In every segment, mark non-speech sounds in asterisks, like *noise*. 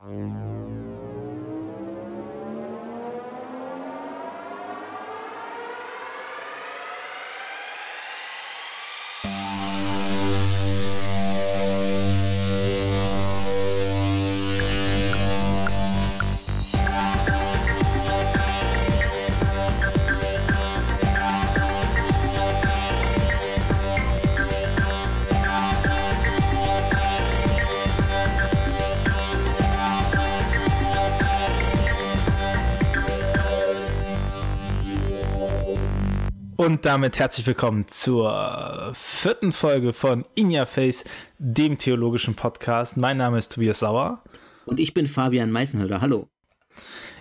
Música Und damit herzlich willkommen zur vierten Folge von In Your Face, dem theologischen Podcast. Mein Name ist Tobias Sauer. Und ich bin Fabian Meißenhölder. Hallo.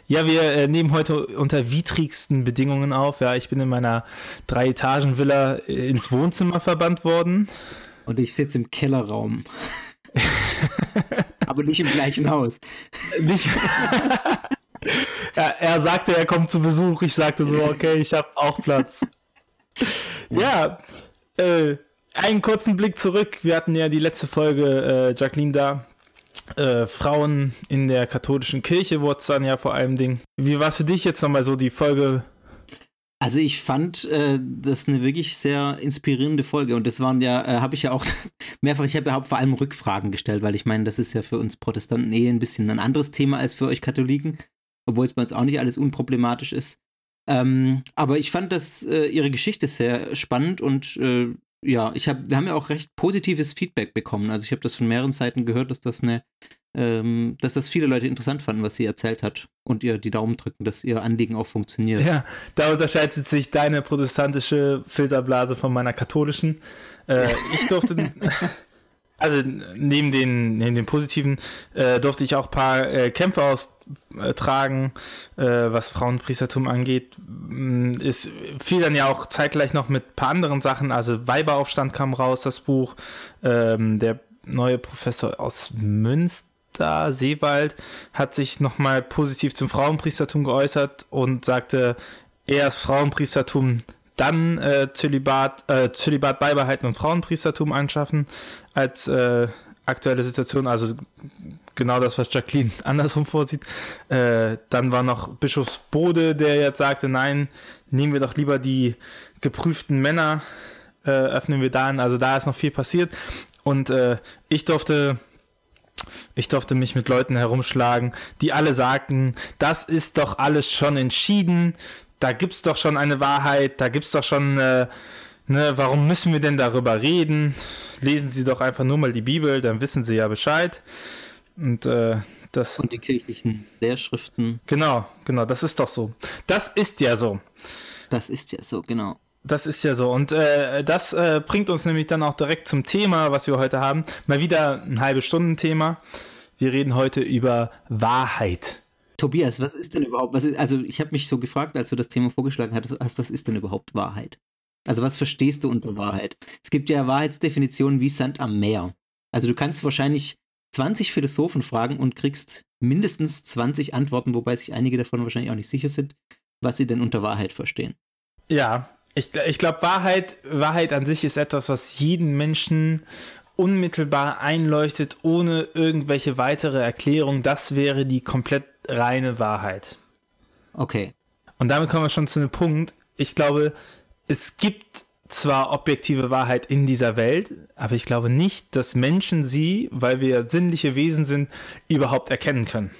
Ja, wir äh, nehmen heute unter widrigsten Bedingungen auf. Ja, ich bin in meiner Drei-Etagen-Villa äh, ins Wohnzimmer verbannt worden. Und ich sitze im Kellerraum. *laughs* Aber nicht im gleichen Haus. Nicht. *laughs* ja, er sagte, er kommt zu Besuch. Ich sagte so, okay, ich habe auch Platz ja, äh, einen kurzen Blick zurück. Wir hatten ja die letzte Folge, äh, Jacqueline da. Äh, Frauen in der katholischen Kirche wurde es dann ja vor allem Ding. Wie war es für dich jetzt nochmal so die Folge? Also ich fand äh, das eine wirklich sehr inspirierende Folge und das waren ja, äh, habe ich ja auch *laughs* mehrfach, ich habe ja vor allem Rückfragen gestellt, weil ich meine, das ist ja für uns Protestanten eh ein bisschen ein anderes Thema als für euch Katholiken, obwohl es bei uns auch nicht alles unproblematisch ist. Ähm, aber ich fand das äh, ihre Geschichte sehr spannend und äh, ja, ich habe, wir haben ja auch recht positives Feedback bekommen. Also ich habe das von mehreren Seiten gehört, dass das eine, ähm, dass das viele Leute interessant fanden, was sie erzählt hat und ihr die Daumen drücken, dass ihr Anliegen auch funktioniert. Ja, da unterscheidet sich deine protestantische Filterblase von meiner katholischen. Äh, ich durfte *laughs* *laughs* also neben den, neben den positiven äh, durfte ich auch ein paar äh, Kämpfe austragen, äh, was Frauenpriestertum angeht. Mm, es fiel dann ja auch zeitgleich noch mit ein paar anderen Sachen. Also Weiberaufstand kam raus, das Buch. Ähm, der neue Professor aus Münster, Seewald, hat sich nochmal positiv zum Frauenpriestertum geäußert und sagte, erst Frauenpriestertum dann äh, Zölibat, äh, Zölibat beibehalten und Frauenpriestertum anschaffen als äh, aktuelle Situation. Also genau das, was Jacqueline *laughs* andersrum vorsieht. Äh, dann war noch Bischof Bode, der jetzt sagte, nein, nehmen wir doch lieber die geprüften Männer, äh, öffnen wir da an. Also da ist noch viel passiert. Und äh, ich durfte ich durfte mich mit Leuten herumschlagen, die alle sagten, das ist doch alles schon entschieden, da gibt es doch schon eine Wahrheit, da gibt es doch schon, äh, ne, warum müssen wir denn darüber reden? Lesen Sie doch einfach nur mal die Bibel, dann wissen Sie ja Bescheid. Und äh, das. Und die kirchlichen Lehrschriften. Genau, genau, das ist doch so. Das ist ja so. Das ist ja so, genau. Das ist ja so. Und äh, das äh, bringt uns nämlich dann auch direkt zum Thema, was wir heute haben. Mal wieder ein halbe Stunden Thema. Wir reden heute über Wahrheit. Tobias, was ist denn überhaupt, ist, also ich habe mich so gefragt, als du das Thema vorgeschlagen hast, was ist denn überhaupt Wahrheit? Also was verstehst du unter Wahrheit? Es gibt ja Wahrheitsdefinitionen wie Sand am Meer. Also du kannst wahrscheinlich 20 Philosophen fragen und kriegst mindestens 20 Antworten, wobei sich einige davon wahrscheinlich auch nicht sicher sind, was sie denn unter Wahrheit verstehen. Ja, ich, ich glaube, Wahrheit, Wahrheit an sich ist etwas, was jeden Menschen unmittelbar einleuchtet, ohne irgendwelche weitere Erklärung. Das wäre die komplett reine Wahrheit. Okay. Und damit kommen wir schon zu einem Punkt. Ich glaube, es gibt zwar objektive Wahrheit in dieser Welt, aber ich glaube nicht, dass Menschen sie, weil wir sinnliche Wesen sind, überhaupt erkennen können.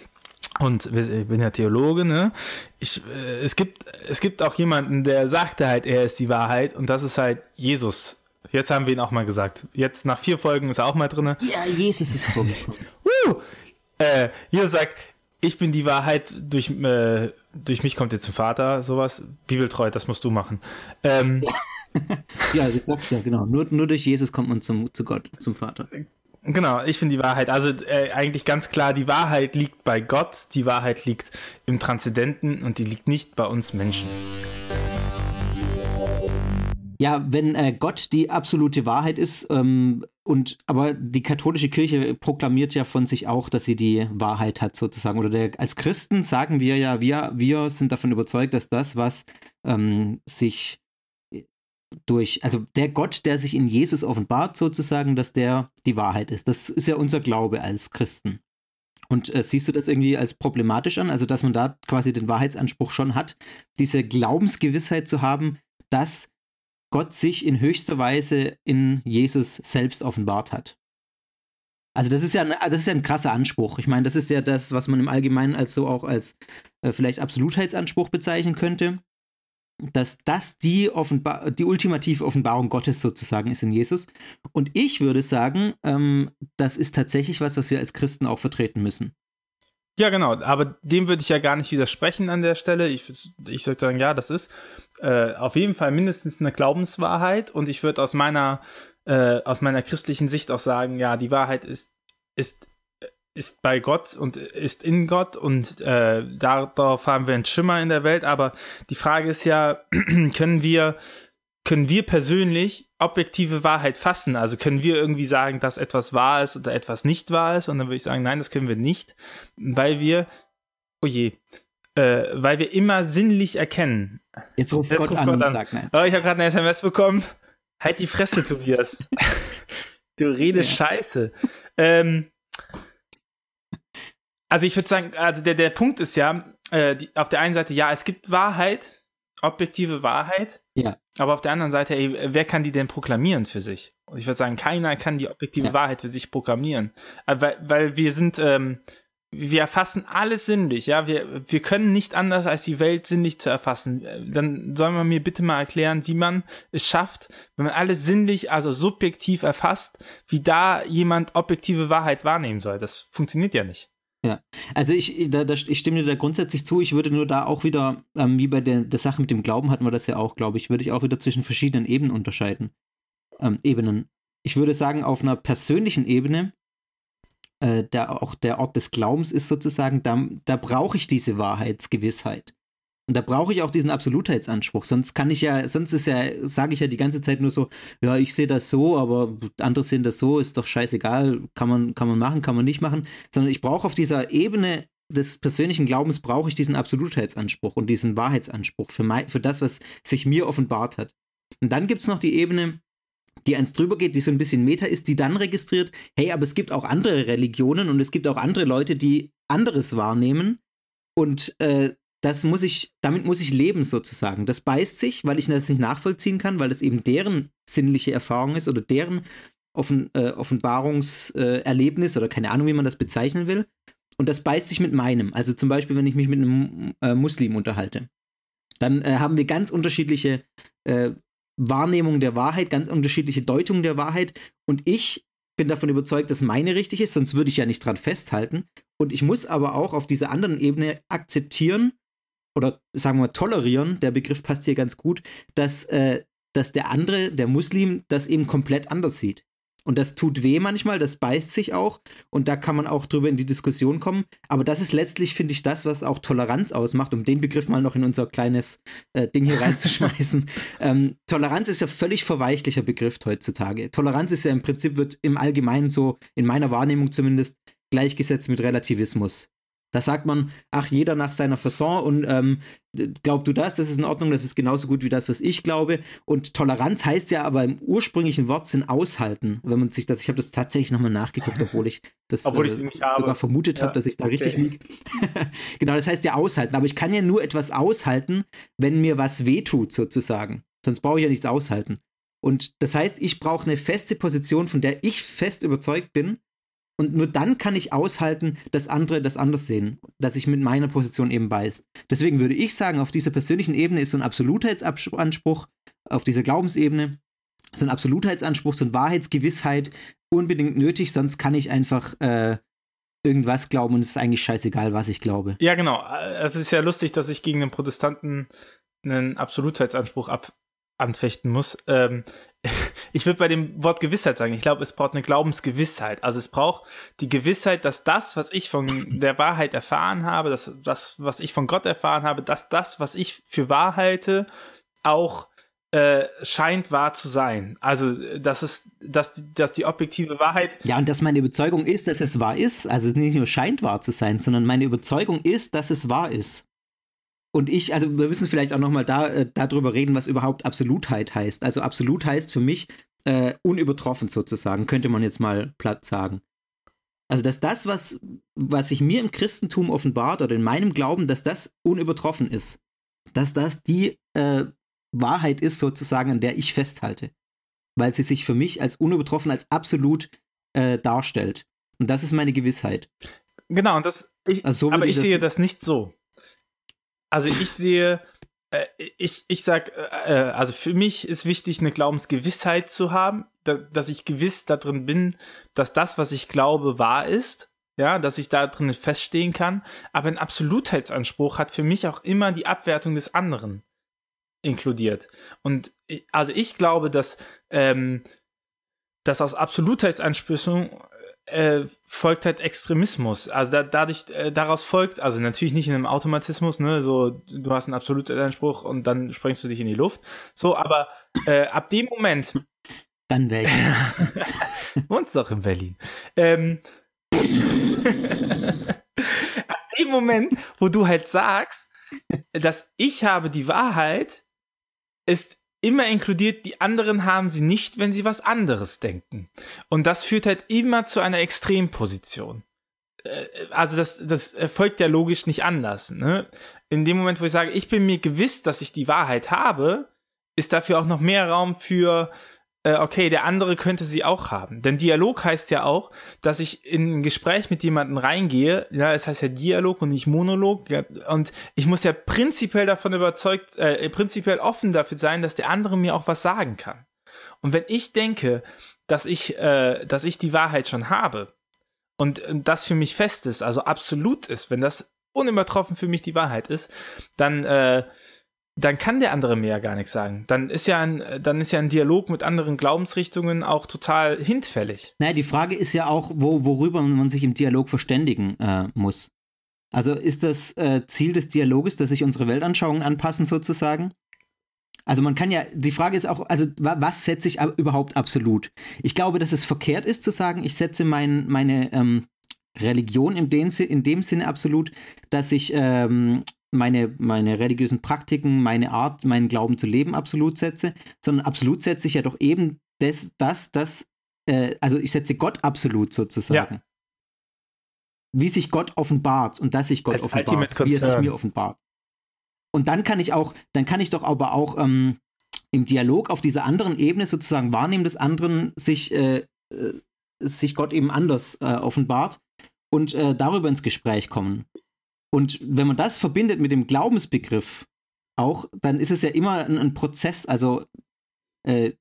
Und ich bin ja Theologe, ne? Ich, äh, es, gibt, es gibt auch jemanden, der sagte halt, er ist die Wahrheit und das ist halt Jesus. Jetzt haben wir ihn auch mal gesagt. Jetzt nach vier Folgen ist er auch mal drin. Ja, Jesus ist vorgekommen. uh, äh, Jesus sagt, ich bin die Wahrheit, durch, äh, durch mich kommt ihr zum Vater, sowas. Bibeltreu, das musst du machen. Ähm, *laughs* ja, du sagst ja, genau. Nur, nur durch Jesus kommt man zum, zu Gott, zum Vater. Genau, ich finde die Wahrheit. Also äh, eigentlich ganz klar, die Wahrheit liegt bei Gott, die Wahrheit liegt im Transzendenten und die liegt nicht bei uns Menschen. Ja, wenn äh, Gott die absolute Wahrheit ist, ähm, und aber die katholische Kirche proklamiert ja von sich auch, dass sie die Wahrheit hat, sozusagen. Oder der, als Christen sagen wir ja, wir, wir sind davon überzeugt, dass das, was ähm, sich durch, also der Gott, der sich in Jesus offenbart, sozusagen, dass der die Wahrheit ist. Das ist ja unser Glaube als Christen. Und äh, siehst du das irgendwie als problematisch an? Also, dass man da quasi den Wahrheitsanspruch schon hat, diese Glaubensgewissheit zu haben, dass Gott sich in höchster Weise in Jesus selbst offenbart hat. Also das ist ja ein, das ist ja ein krasser Anspruch. Ich meine, das ist ja das, was man im Allgemeinen als so auch als äh, vielleicht Absolutheitsanspruch bezeichnen könnte, dass das die, Offenbar die ultimative Offenbarung Gottes sozusagen ist in Jesus. Und ich würde sagen, ähm, das ist tatsächlich was, was wir als Christen auch vertreten müssen. Ja, genau, aber dem würde ich ja gar nicht widersprechen an der Stelle. Ich, ich würde sagen, ja, das ist äh, auf jeden Fall mindestens eine Glaubenswahrheit. Und ich würde aus meiner, äh, aus meiner christlichen Sicht auch sagen, ja, die Wahrheit ist, ist, ist bei Gott und ist in Gott. Und äh, darauf haben wir einen Schimmer in der Welt, aber die Frage ist ja, *clears throat* können wir können wir persönlich objektive Wahrheit fassen? Also können wir irgendwie sagen, dass etwas wahr ist oder etwas nicht wahr ist? Und dann würde ich sagen, nein, das können wir nicht, weil wir, oh je, äh, weil wir immer sinnlich erkennen. Jetzt ruft Jetzt Gott, ruft an, Gott an und sagt nein. Oh, ich habe gerade eine SMS bekommen. Halt die Fresse, Tobias. *laughs* du redest ja. Scheiße. Ähm, also ich würde sagen, also der, der Punkt ist ja, äh, die, auf der einen Seite, ja, es gibt Wahrheit, objektive Wahrheit. Ja. Aber auf der anderen Seite, ey, wer kann die denn proklamieren für sich? Und ich würde sagen, keiner kann die objektive ja. Wahrheit für sich proklamieren. Äh, weil, weil wir sind, ähm, wir erfassen alles sinnlich, ja. Wir, wir können nicht anders, als die Welt sinnlich zu erfassen. Äh, dann soll man mir bitte mal erklären, wie man es schafft, wenn man alles sinnlich, also subjektiv erfasst, wie da jemand objektive Wahrheit wahrnehmen soll. Das funktioniert ja nicht. Ja, also ich, da, da, ich stimme dir da grundsätzlich zu. Ich würde nur da auch wieder, ähm, wie bei der, der Sache mit dem Glauben hatten wir das ja auch, glaube ich, würde ich auch wieder zwischen verschiedenen Ebenen unterscheiden. Ähm, Ebenen. Ich würde sagen, auf einer persönlichen Ebene, äh, der auch der Ort des Glaubens ist sozusagen, da, da brauche ich diese Wahrheitsgewissheit. Und da brauche ich auch diesen Absolutheitsanspruch. Sonst kann ich ja, sonst ist ja, sage ich ja die ganze Zeit nur so, ja, ich sehe das so, aber andere sehen das so, ist doch scheißegal, kann man, kann man machen, kann man nicht machen. Sondern ich brauche auf dieser Ebene des persönlichen Glaubens brauche ich diesen Absolutheitsanspruch und diesen Wahrheitsanspruch für, mein, für das, was sich mir offenbart hat. Und dann gibt es noch die Ebene, die eins drüber geht, die so ein bisschen Meta ist, die dann registriert, hey, aber es gibt auch andere Religionen und es gibt auch andere Leute, die anderes wahrnehmen und äh, das muss ich, damit muss ich leben sozusagen. Das beißt sich, weil ich das nicht nachvollziehen kann, weil das eben deren sinnliche Erfahrung ist oder deren Offen, äh, Offenbarungserlebnis äh, oder keine Ahnung, wie man das bezeichnen will. Und das beißt sich mit meinem. Also zum Beispiel, wenn ich mich mit einem äh, Muslim unterhalte, dann äh, haben wir ganz unterschiedliche äh, Wahrnehmungen der Wahrheit, ganz unterschiedliche Deutungen der Wahrheit. Und ich bin davon überzeugt, dass meine richtig ist, sonst würde ich ja nicht dran festhalten. Und ich muss aber auch auf dieser anderen Ebene akzeptieren, oder sagen wir tolerieren, der Begriff passt hier ganz gut, dass, äh, dass der andere, der Muslim, das eben komplett anders sieht. Und das tut weh manchmal, das beißt sich auch und da kann man auch drüber in die Diskussion kommen. Aber das ist letztlich, finde ich, das, was auch Toleranz ausmacht, um den Begriff mal noch in unser kleines äh, Ding hier reinzuschmeißen. *laughs* ähm, Toleranz ist ja völlig verweichlicher Begriff heutzutage. Toleranz ist ja im Prinzip, wird im Allgemeinen so, in meiner Wahrnehmung zumindest, gleichgesetzt mit Relativismus. Da sagt man, ach, jeder nach seiner Fasson und ähm, glaub du das, das ist in Ordnung, das ist genauso gut wie das, was ich glaube. Und Toleranz heißt ja aber im ursprünglichen Wortsinn aushalten, wenn man sich das, ich habe das tatsächlich nochmal nachgeguckt, obwohl ich das obwohl ich äh, sogar vermutet ja, habe, dass ich da okay. richtig liege. *laughs* genau, das heißt ja aushalten. Aber ich kann ja nur etwas aushalten, wenn mir was wehtut, sozusagen. Sonst brauche ich ja nichts aushalten. Und das heißt, ich brauche eine feste Position, von der ich fest überzeugt bin, und nur dann kann ich aushalten, dass andere das anders sehen, dass ich mit meiner Position eben beißt. Deswegen würde ich sagen, auf dieser persönlichen Ebene ist so ein Absolutheitsanspruch, auf dieser Glaubensebene, so ein Absolutheitsanspruch, so eine Wahrheitsgewissheit unbedingt nötig, sonst kann ich einfach äh, irgendwas glauben und es ist eigentlich scheißegal, was ich glaube. Ja, genau. Es ist ja lustig, dass ich gegen einen Protestanten einen Absolutheitsanspruch ab anfechten muss. Ähm, ich würde bei dem Wort Gewissheit sagen, ich glaube, es braucht eine Glaubensgewissheit. Also es braucht die Gewissheit, dass das, was ich von der Wahrheit erfahren habe, dass das, was ich von Gott erfahren habe, dass das, was ich für wahr halte, auch äh, scheint wahr zu sein. Also, dass es, dass, dass die objektive Wahrheit. Ja, und dass meine Überzeugung ist, dass es wahr ist. Also nicht nur scheint wahr zu sein, sondern meine Überzeugung ist, dass es wahr ist. Und ich, also wir müssen vielleicht auch nochmal da, äh, darüber reden, was überhaupt Absolutheit heißt. Also absolut heißt für mich äh, unübertroffen sozusagen, könnte man jetzt mal platt sagen. Also, dass das, was, was sich mir im Christentum offenbart oder in meinem Glauben, dass das unübertroffen ist. Dass das die äh, Wahrheit ist, sozusagen, an der ich festhalte. Weil sie sich für mich als unübertroffen, als absolut äh, darstellt. Und das ist meine Gewissheit. Genau, und das, ich, also so aber ich, ich sehe das nicht so. Also ich sehe, äh, ich, ich sag, äh, äh, also für mich ist wichtig, eine Glaubensgewissheit zu haben, da, dass ich gewiss darin bin, dass das, was ich glaube, wahr ist. Ja, dass ich da drin feststehen kann. Aber ein Absolutheitsanspruch hat für mich auch immer die Abwertung des anderen inkludiert. Und also ich glaube, dass, ähm, dass aus Absolutheitsansprüchen äh, folgt halt Extremismus. Also da, dadurch, äh, daraus folgt, also natürlich nicht in einem Automatismus, ne, so du hast einen absoluten Anspruch und dann sprengst du dich in die Luft. So, aber äh, ab dem Moment. Dann wäre ich. *laughs* Wohnst doch in Berlin. Ähm, *laughs* ab dem Moment, wo du halt sagst, dass ich habe die Wahrheit, ist immer inkludiert, die anderen haben sie nicht, wenn sie was anderes denken. Und das führt halt immer zu einer Extremposition. Äh, also das, das folgt ja logisch nicht anders. Ne? In dem Moment, wo ich sage, ich bin mir gewiss, dass ich die Wahrheit habe, ist dafür auch noch mehr Raum für äh, okay, der andere könnte sie auch haben. Denn Dialog heißt ja auch, dass ich in ein Gespräch mit jemandem reingehe, ja, es heißt ja Dialog und nicht Monolog, ja, und ich muss ja prinzipiell davon überzeugt, äh, prinzipiell offen dafür sein, dass der andere mir auch was sagen kann. Und wenn ich denke, dass ich, äh, dass ich die Wahrheit schon habe und, und das für mich fest ist, also absolut ist, wenn das unübertroffen für mich die Wahrheit ist, dann äh, dann kann der andere mir ja gar nichts sagen. Dann ist ja ein, dann ist ja ein Dialog mit anderen Glaubensrichtungen auch total hinfällig. Naja, die Frage ist ja auch, wo, worüber man sich im Dialog verständigen äh, muss. Also ist das äh, Ziel des Dialoges, dass sich unsere Weltanschauungen anpassen sozusagen? Also man kann ja, die Frage ist auch, also was setze ich überhaupt absolut? Ich glaube, dass es verkehrt ist zu sagen, ich setze mein, meine ähm, Religion in dem, in dem Sinne absolut, dass ich ähm, meine, meine religiösen Praktiken, meine Art, meinen Glauben zu leben absolut setze, sondern absolut setze ich ja doch eben das, das, das, äh, also ich setze Gott absolut sozusagen. Ja. Wie sich Gott offenbart und dass sich Gott Als offenbart, wie er sich mir offenbart. Und dann kann ich auch, dann kann ich doch aber auch ähm, im Dialog auf dieser anderen Ebene sozusagen wahrnehmen, dass anderen sich, äh, äh, sich Gott eben anders äh, offenbart und äh, darüber ins Gespräch kommen. Und wenn man das verbindet mit dem Glaubensbegriff auch, dann ist es ja immer ein, ein Prozess. Also äh,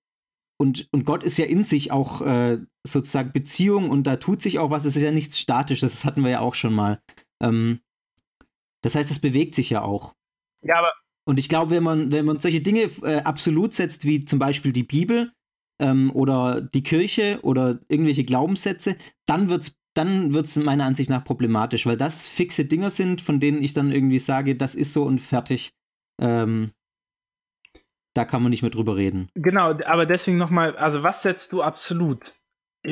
und, und Gott ist ja in sich auch äh, sozusagen Beziehung und da tut sich auch was. Es ist ja nichts Statisches, das hatten wir ja auch schon mal. Ähm, das heißt, es bewegt sich ja auch. Ja, aber. Und ich glaube, wenn man, wenn man solche Dinge äh, absolut setzt, wie zum Beispiel die Bibel ähm, oder die Kirche oder irgendwelche Glaubenssätze, dann wird es dann wird es meiner Ansicht nach problematisch, weil das fixe Dinger sind, von denen ich dann irgendwie sage, das ist so und fertig. Ähm, da kann man nicht mehr drüber reden. Genau, aber deswegen nochmal, also was setzt du absolut?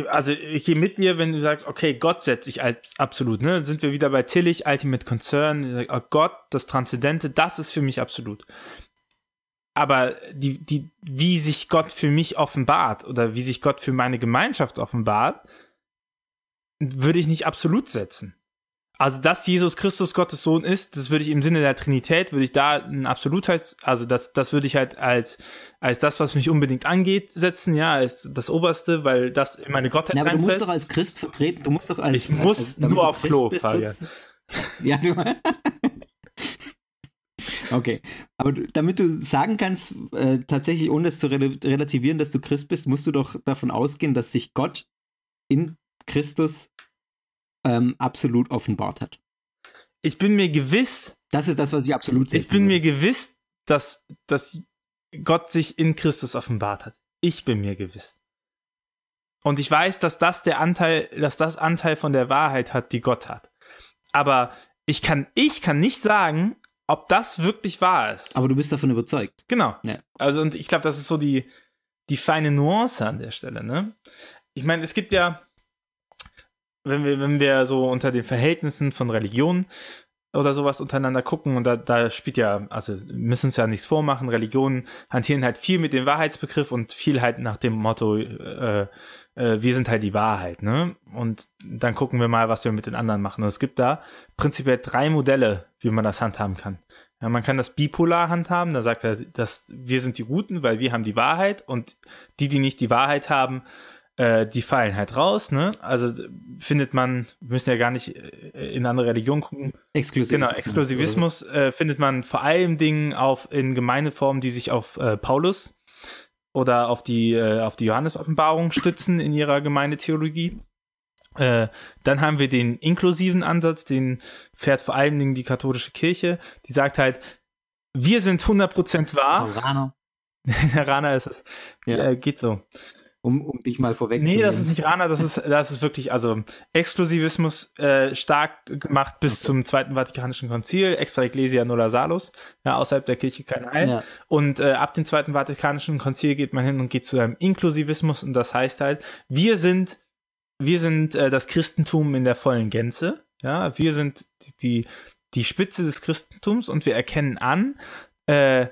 Also ich gehe mit dir, wenn du sagst, okay, Gott setze ich als absolut, ne? Sind wir wieder bei Tillich, Ultimate Concern, oh Gott, das Transzendente, das ist für mich absolut. Aber die, die, wie sich Gott für mich offenbart oder wie sich Gott für meine Gemeinschaft offenbart, würde ich nicht absolut setzen. Also, dass Jesus Christus Gottes Sohn ist, das würde ich im Sinne der Trinität, würde ich da ein Absolutheit, also das, das würde ich halt als, als das, was mich unbedingt angeht, setzen, ja, als das Oberste, weil das in meine Gottheit ja, aber du musst doch als Christ vertreten, du musst doch als. Ich muss als, nur auf Klo, bist, *laughs* Ja, du. *laughs* okay. Aber du, damit du sagen kannst, äh, tatsächlich, ohne es zu relativieren, dass du Christ bist, musst du doch davon ausgehen, dass sich Gott in Christus ähm, absolut offenbart hat. Ich bin mir gewiss. Das ist das, was ich absolut Ich bin mir gewiss, dass, dass Gott sich in Christus offenbart hat. Ich bin mir gewiss. Und ich weiß, dass das der Anteil, dass das Anteil von der Wahrheit hat, die Gott hat. Aber ich kann, ich kann nicht sagen, ob das wirklich wahr ist. Aber du bist davon überzeugt. Genau. Ja. Also, und ich glaube, das ist so die, die feine Nuance an der Stelle, ne? Ich meine, es gibt ja, wenn wir, wenn wir so unter den Verhältnissen von Religion oder sowas untereinander gucken und da, da spielt ja, also müssen es ja nichts vormachen, Religionen hantieren halt viel mit dem Wahrheitsbegriff und viel halt nach dem Motto, äh, äh, wir sind halt die Wahrheit, ne? Und dann gucken wir mal, was wir mit den anderen machen. Und es gibt da prinzipiell drei Modelle, wie man das handhaben kann. Ja, man kann das bipolar handhaben, da sagt er, dass wir sind die Guten, weil wir haben die Wahrheit und die, die nicht die Wahrheit haben, äh, die fallen halt raus, ne? Also findet man, wir müssen ja gar nicht äh, in andere Religionen gucken. Exklusivismus. Genau, Exklusivismus äh, findet man vor allem Dingen auf in Gemeindeformen, die sich auf äh, Paulus oder auf die äh, auf die Johannes-Offenbarung stützen in ihrer Gemeindetheologie. Äh, dann haben wir den inklusiven Ansatz, den fährt vor allen Dingen die katholische Kirche. Die sagt halt, wir sind 100% wahr. Rana. *laughs* Rana ist es. Ja. Äh, geht so um, um dich mal vorweg Nee, das ist nicht Rana, das ist, das ist wirklich, also Exklusivismus äh, stark gemacht bis okay. zum Zweiten Vatikanischen Konzil, extra Ecclesia nulla salus, ja, außerhalb der Kirche kein Heil. Ja. Und äh, ab dem Zweiten Vatikanischen Konzil geht man hin und geht zu einem Inklusivismus und das heißt halt, wir sind, wir sind äh, das Christentum in der vollen Gänze, ja, wir sind die, die Spitze des Christentums und wir erkennen an, äh,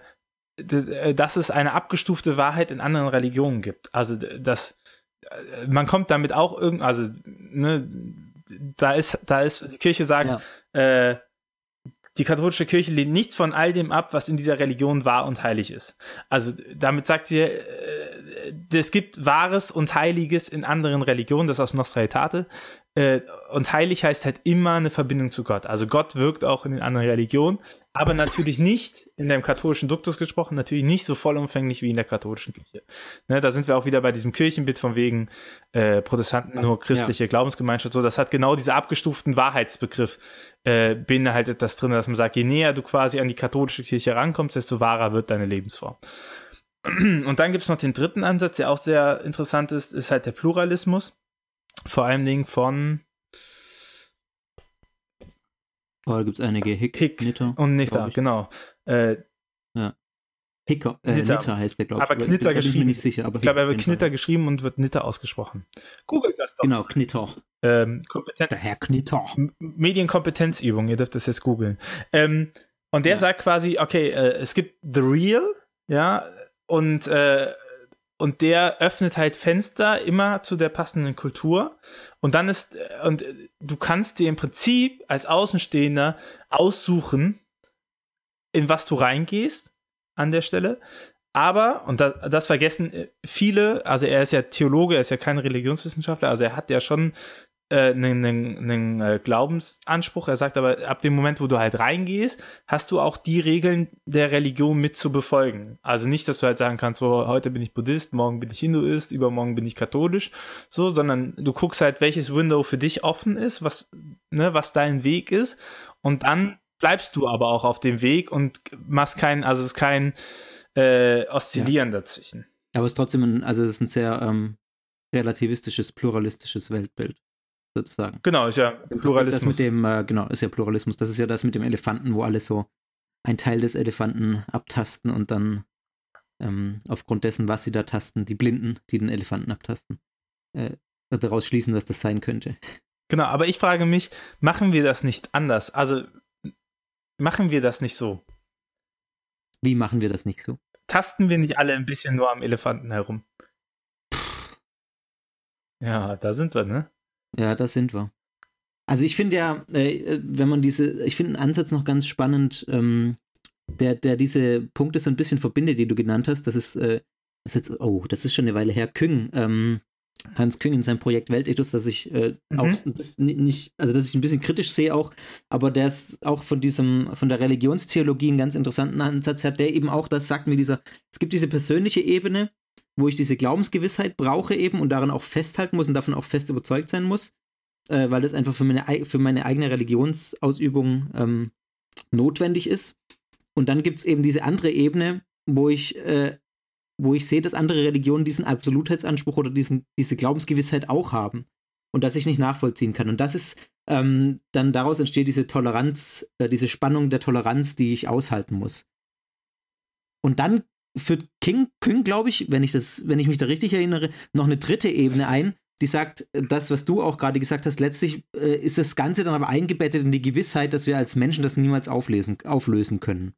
dass es eine abgestufte Wahrheit in anderen Religionen gibt. Also das, äh, man kommt damit auch irgend, also ne, da ist, da ist die Kirche sagt, ja. äh, die katholische Kirche lehnt nichts von all dem ab, was in dieser Religion wahr und heilig ist. Also damit sagt sie, äh, es gibt Wahres und Heiliges in anderen Religionen, das ist aus Nostra Aetate. Äh, und heilig heißt halt immer eine Verbindung zu Gott. Also Gott wirkt auch in den anderen Religionen, aber natürlich nicht in dem katholischen Duktus gesprochen, natürlich nicht so vollumfänglich wie in der katholischen Kirche. Ne, da sind wir auch wieder bei diesem Kirchenbild von wegen äh, Protestanten nur christliche ja. Glaubensgemeinschaft. So, das hat genau diese abgestuften Wahrheitsbegriff äh, beinhaltet das drin, dass man sagt, je näher du quasi an die katholische Kirche rankommst, desto wahrer wird deine Lebensform. Und dann gibt es noch den dritten Ansatz, der auch sehr interessant ist, ist halt der Pluralismus vor allen Dingen von. Oh, da gibt es einige Hick, Hick Nitter, und Nitter, genau. Äh, ja. Hicker, äh, Nitter. Nitter heißt der, glaube ich. Aber Knitter ich, geschrieben. Bin mir nicht sicher, aber ich glaube, er wird Knitter geschrieben und wird Nitter ausgesprochen. Googelt das doch. Genau, Knitter. Ähm, der Herr Knitter. Medienkompetenzübung, ihr dürft das jetzt googeln. Ähm, und der ja. sagt quasi, okay, äh, es gibt The Real, ja, und äh, und der öffnet halt Fenster immer zu der passenden Kultur. Und dann ist, und du kannst dir im Prinzip als Außenstehender aussuchen, in was du reingehst an der Stelle. Aber, und das, das vergessen viele, also er ist ja Theologe, er ist ja kein Religionswissenschaftler, also er hat ja schon einen, einen, einen äh, Glaubensanspruch. Er sagt aber, ab dem Moment, wo du halt reingehst, hast du auch die Regeln der Religion mit zu befolgen. Also nicht, dass du halt sagen kannst, so, heute bin ich Buddhist, morgen bin ich Hinduist, übermorgen bin ich katholisch, so, sondern du guckst halt, welches Window für dich offen ist, was, ne, was dein Weg ist. Und dann bleibst du aber auch auf dem Weg und machst keinen, also es ist kein äh, Oszillieren ja. dazwischen. Aber es ist trotzdem ein, also es ist ein sehr ähm, relativistisches, pluralistisches Weltbild sozusagen. Genau, ist ja Pluralismus. Das mit dem, äh, genau, ist ja Pluralismus. Das ist ja das mit dem Elefanten, wo alle so ein Teil des Elefanten abtasten und dann ähm, aufgrund dessen, was sie da tasten, die Blinden, die den Elefanten abtasten, äh, daraus schließen, was das sein könnte. Genau, aber ich frage mich, machen wir das nicht anders? Also machen wir das nicht so? Wie machen wir das nicht so? Tasten wir nicht alle ein bisschen nur am Elefanten herum? Ja, da sind wir, ne? Ja, da sind wir. Also ich finde ja, äh, wenn man diese, ich finde einen Ansatz noch ganz spannend, ähm, der, der diese Punkte so ein bisschen verbindet, die du genannt hast. Das ist, äh, das ist jetzt, oh, das ist schon eine Weile her, Küng, ähm, Hans Küng in seinem Projekt Weltethos, dass ich äh, mhm. auch ein bisschen nicht, also dass ich ein bisschen kritisch sehe auch, aber der ist auch von diesem, von der Religionstheologie einen ganz interessanten Ansatz hat, der eben auch das sagt mir dieser, es gibt diese persönliche Ebene, wo ich diese Glaubensgewissheit brauche eben und daran auch festhalten muss und davon auch fest überzeugt sein muss, äh, weil das einfach für meine, für meine eigene Religionsausübung ähm, notwendig ist. Und dann gibt es eben diese andere Ebene, wo ich, äh, wo ich sehe, dass andere Religionen diesen Absolutheitsanspruch oder diesen, diese Glaubensgewissheit auch haben und dass ich nicht nachvollziehen kann. Und das ist ähm, dann daraus entsteht diese Toleranz, äh, diese Spannung der Toleranz, die ich aushalten muss. Und dann führt King, King glaube ich, wenn ich das, wenn ich mich da richtig erinnere, noch eine dritte Ebene ein, die sagt, das, was du auch gerade gesagt hast, letztlich äh, ist das Ganze dann aber eingebettet in die Gewissheit, dass wir als Menschen das niemals auflesen, auflösen können.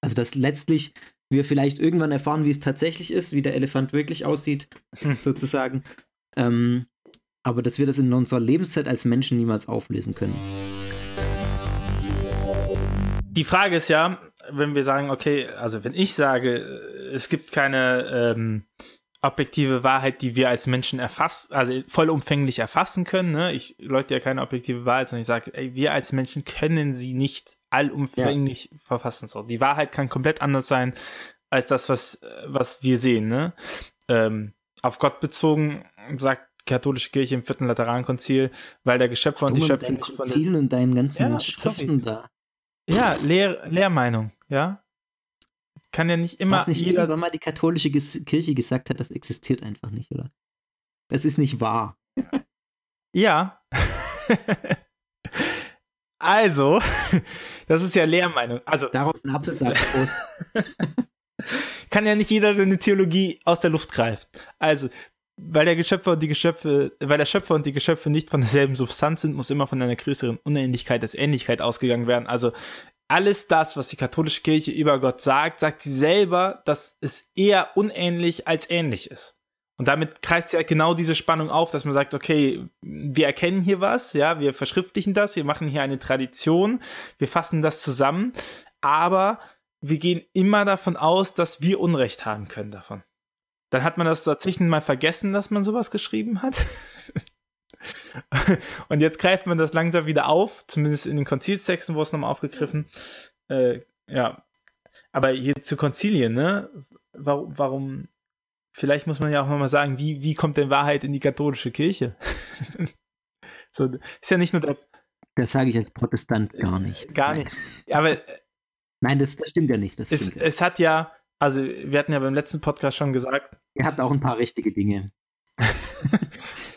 Also, dass letztlich wir vielleicht irgendwann erfahren, wie es tatsächlich ist, wie der Elefant wirklich aussieht, *laughs* sozusagen. Ähm, aber dass wir das in unserer Lebenszeit als Menschen niemals auflösen können. Die Frage ist ja, wenn wir sagen, okay, also wenn ich sage, es gibt keine ähm, objektive Wahrheit, die wir als Menschen erfassen, also vollumfänglich erfassen können. Ne? Ich leute ja keine objektive Wahrheit, sondern ich sage, ey, wir als Menschen können sie nicht allumfänglich ja. verfassen. So, die Wahrheit kann komplett anders sein als das, was, was wir sehen. Ne? Ähm, auf Gott bezogen sagt die katholische Kirche im vierten Laterankonzil, weil der Geschöpfer und die Schöpfer nicht von Zielen und deinen ganzen ja, Schriften da. Ja, Lehr Lehrmeinung, ja kann ja nicht immer. Was nicht jeder irgendwann mal die katholische Kirche gesagt hat, das existiert einfach nicht, oder? Das ist nicht wahr. Ja. also, das ist ja Lehrmeinung. Also, Darauf ein Apfelsaft. Prost. *laughs* kann ja nicht jeder seine Theologie aus der Luft greift. Also, weil der Geschöpfer und die Geschöpfe, weil der Schöpfer und die Geschöpfe nicht von derselben Substanz sind, muss immer von einer größeren Unähnlichkeit als Ähnlichkeit ausgegangen werden. Also alles das, was die katholische Kirche über Gott sagt, sagt sie selber, dass es eher unähnlich als ähnlich ist. Und damit kreist sie halt genau diese Spannung auf, dass man sagt, okay, wir erkennen hier was, ja, wir verschriftlichen das, wir machen hier eine Tradition, wir fassen das zusammen, aber wir gehen immer davon aus, dass wir Unrecht haben können davon. Dann hat man das dazwischen mal vergessen, dass man sowas geschrieben hat. *laughs* *laughs* Und jetzt greift man das langsam wieder auf, zumindest in den Konzilstexten wurde es nochmal aufgegriffen. Äh, ja. Aber hier zu Konzilien, ne? Warum, warum, vielleicht muss man ja auch nochmal sagen, wie, wie kommt denn Wahrheit in die katholische Kirche? *laughs* so, ist ja nicht nur der. Das sage ich als Protestant gar nicht. Gar nicht. Aber. Nein, das, das stimmt ja nicht. Es, stimmt. es hat ja, also wir hatten ja beim letzten Podcast schon gesagt. Ihr habt auch ein paar richtige Dinge.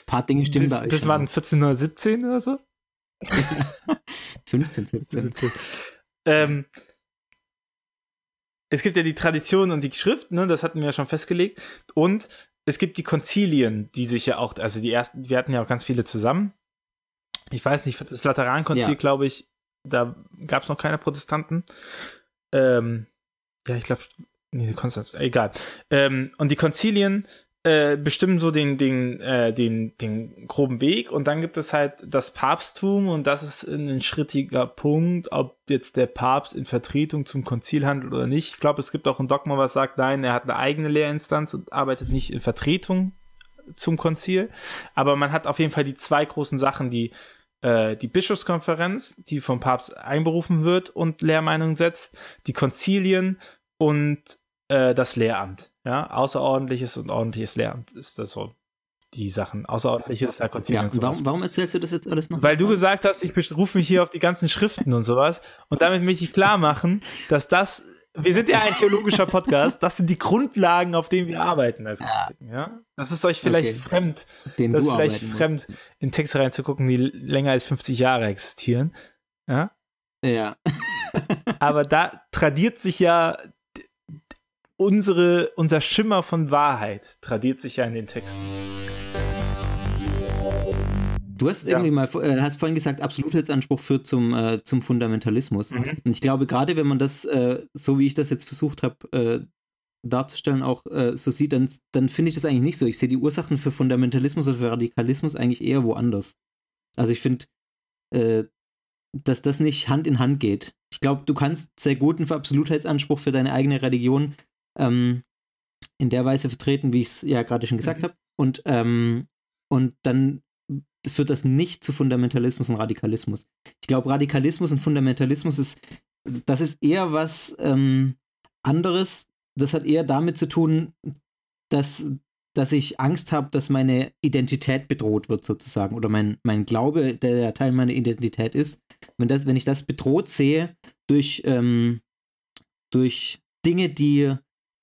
Paar Dinge stimmen bis, da. Das waren 1417 oder so? *laughs* 15, 17. ähm, es gibt ja die Tradition und die Schrift, ne, das hatten wir ja schon festgelegt. Und es gibt die Konzilien, die sich ja auch, also die ersten, wir hatten ja auch ganz viele zusammen. Ich weiß nicht, das Laterankonzil, ja. glaube ich, da gab es noch keine Protestanten. Ähm, ja, ich glaube, nee, Konstanz, egal. Ähm, und die Konzilien äh, bestimmen so den, den, äh, den, den groben Weg und dann gibt es halt das Papsttum und das ist ein schrittiger Punkt, ob jetzt der Papst in Vertretung zum Konzil handelt oder nicht. Ich glaube, es gibt auch ein Dogma, was sagt, nein, er hat eine eigene Lehrinstanz und arbeitet nicht in Vertretung zum Konzil. Aber man hat auf jeden Fall die zwei großen Sachen, die äh, die Bischofskonferenz, die vom Papst einberufen wird und Lehrmeinung setzt, die Konzilien und äh, das Lehramt. Ja, außerordentliches und ordentliches Lehramt ist das so. Die Sachen. Außerordentliches, da ja, warum, warum erzählst du das jetzt alles noch? Weil du gesagt hast, ich berufe mich hier auf die ganzen Schriften und sowas. Und damit möchte ich klar machen, dass das wir sind ja ein theologischer Podcast. Das sind die Grundlagen, auf denen wir arbeiten. Also, ja. Das ist euch vielleicht okay. fremd. Den das ist vielleicht fremd, musst. in Texte reinzugucken, die länger als 50 Jahre existieren. Ja. Ja. Aber da tradiert sich ja unsere, unser Schimmer von Wahrheit tradiert sich ja in den Texten. Du hast ja. irgendwie mal, äh, hast vorhin gesagt, Absolutheitsanspruch führt zum, äh, zum Fundamentalismus. Mhm. Und ich glaube, gerade wenn man das, äh, so wie ich das jetzt versucht habe, äh, darzustellen, auch äh, so sieht, dann, dann finde ich das eigentlich nicht so. Ich sehe die Ursachen für Fundamentalismus oder für Radikalismus eigentlich eher woanders. Also ich finde, äh, dass das nicht Hand in Hand geht. Ich glaube, du kannst sehr guten Absolutheitsanspruch für deine eigene Religion ähm, in der Weise vertreten, wie ich es ja gerade schon gesagt mhm. habe. Und, ähm, und dann führt das nicht zu Fundamentalismus und Radikalismus. Ich glaube, Radikalismus und Fundamentalismus ist, das ist eher was ähm, anderes. Das hat eher damit zu tun, dass, dass ich Angst habe, dass meine Identität bedroht wird, sozusagen. Oder mein, mein Glaube, der, der Teil meiner Identität ist. Wenn, das, wenn ich das bedroht sehe durch, ähm, durch Dinge, die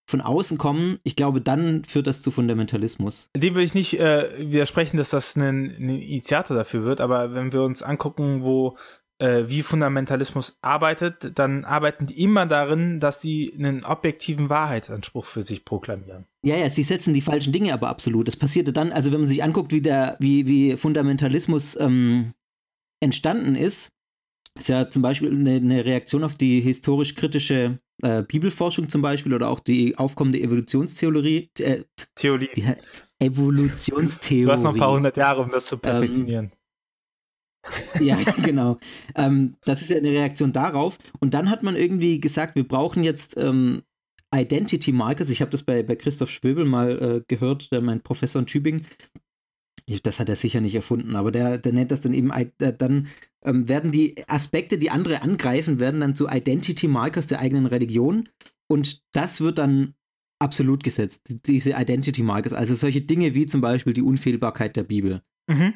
von außen kommen, ich glaube, dann führt das zu Fundamentalismus. Dem will ich nicht äh, widersprechen, dass das ein, ein, Initiator dafür wird, aber wenn wir uns angucken, wo äh, wie Fundamentalismus arbeitet, dann arbeiten die immer darin, dass sie einen objektiven Wahrheitsanspruch für sich proklamieren. Ja, ja, sie setzen die falschen Dinge aber absolut. Das passierte dann, also wenn man sich anguckt, wie der, wie, wie Fundamentalismus ähm, entstanden ist, ist ja zum Beispiel eine, eine Reaktion auf die historisch-kritische äh, Bibelforschung zum Beispiel oder auch die aufkommende Evolutionstheorie. Äh, Theorie. Die, Evolutionstheorie. Du hast noch ein paar hundert Jahre, um das zu perfektionieren. Ähm, ja, *laughs* genau. Ähm, das ist ja eine Reaktion darauf. Und dann hat man irgendwie gesagt, wir brauchen jetzt ähm, Identity Markers. Ich habe das bei, bei Christoph Schwöbel mal äh, gehört, der, mein Professor in Tübingen. Das hat er sicher nicht erfunden, aber der, der nennt das dann eben, äh, dann ähm, werden die Aspekte, die andere angreifen, werden dann zu Identity Markers der eigenen Religion. Und das wird dann absolut gesetzt, diese Identity Markers. Also solche Dinge wie zum Beispiel die Unfehlbarkeit der Bibel. Mhm.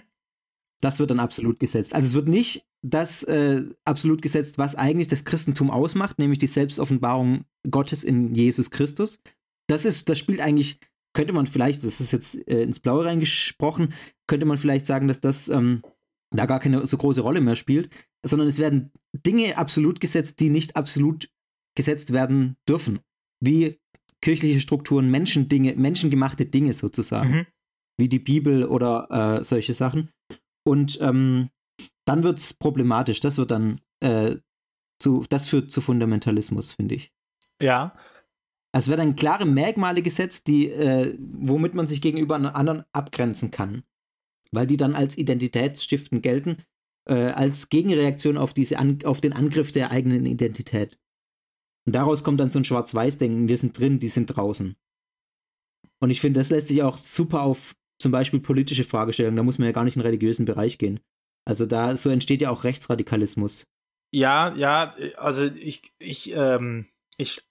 Das wird dann absolut gesetzt. Also es wird nicht das äh, absolut gesetzt, was eigentlich das Christentum ausmacht, nämlich die Selbstoffenbarung Gottes in Jesus Christus. Das ist, das spielt eigentlich, könnte man vielleicht, das ist jetzt äh, ins Blaue reingesprochen, könnte man vielleicht sagen, dass das ähm, da gar keine so große Rolle mehr spielt, sondern es werden Dinge absolut gesetzt, die nicht absolut gesetzt werden dürfen. Wie kirchliche Strukturen, Menschendinge, menschengemachte Dinge sozusagen. Mhm. Wie die Bibel oder äh, solche Sachen. Und ähm, dann wird es problematisch. Das wird dann äh, zu, das führt zu Fundamentalismus, finde ich. Ja. Also es werden klare Merkmale gesetzt, die, äh, womit man sich gegenüber anderen abgrenzen kann. Weil die dann als Identitätsstiften gelten, äh, als Gegenreaktion auf, diese An auf den Angriff der eigenen Identität. Und daraus kommt dann so ein Schwarz-Weiß-Denken, wir sind drin, die sind draußen. Und ich finde, das lässt sich auch super auf zum Beispiel politische Fragestellungen, da muss man ja gar nicht in den religiösen Bereich gehen. Also da, so entsteht ja auch Rechtsradikalismus. Ja, ja, also ich, ich, ähm, ich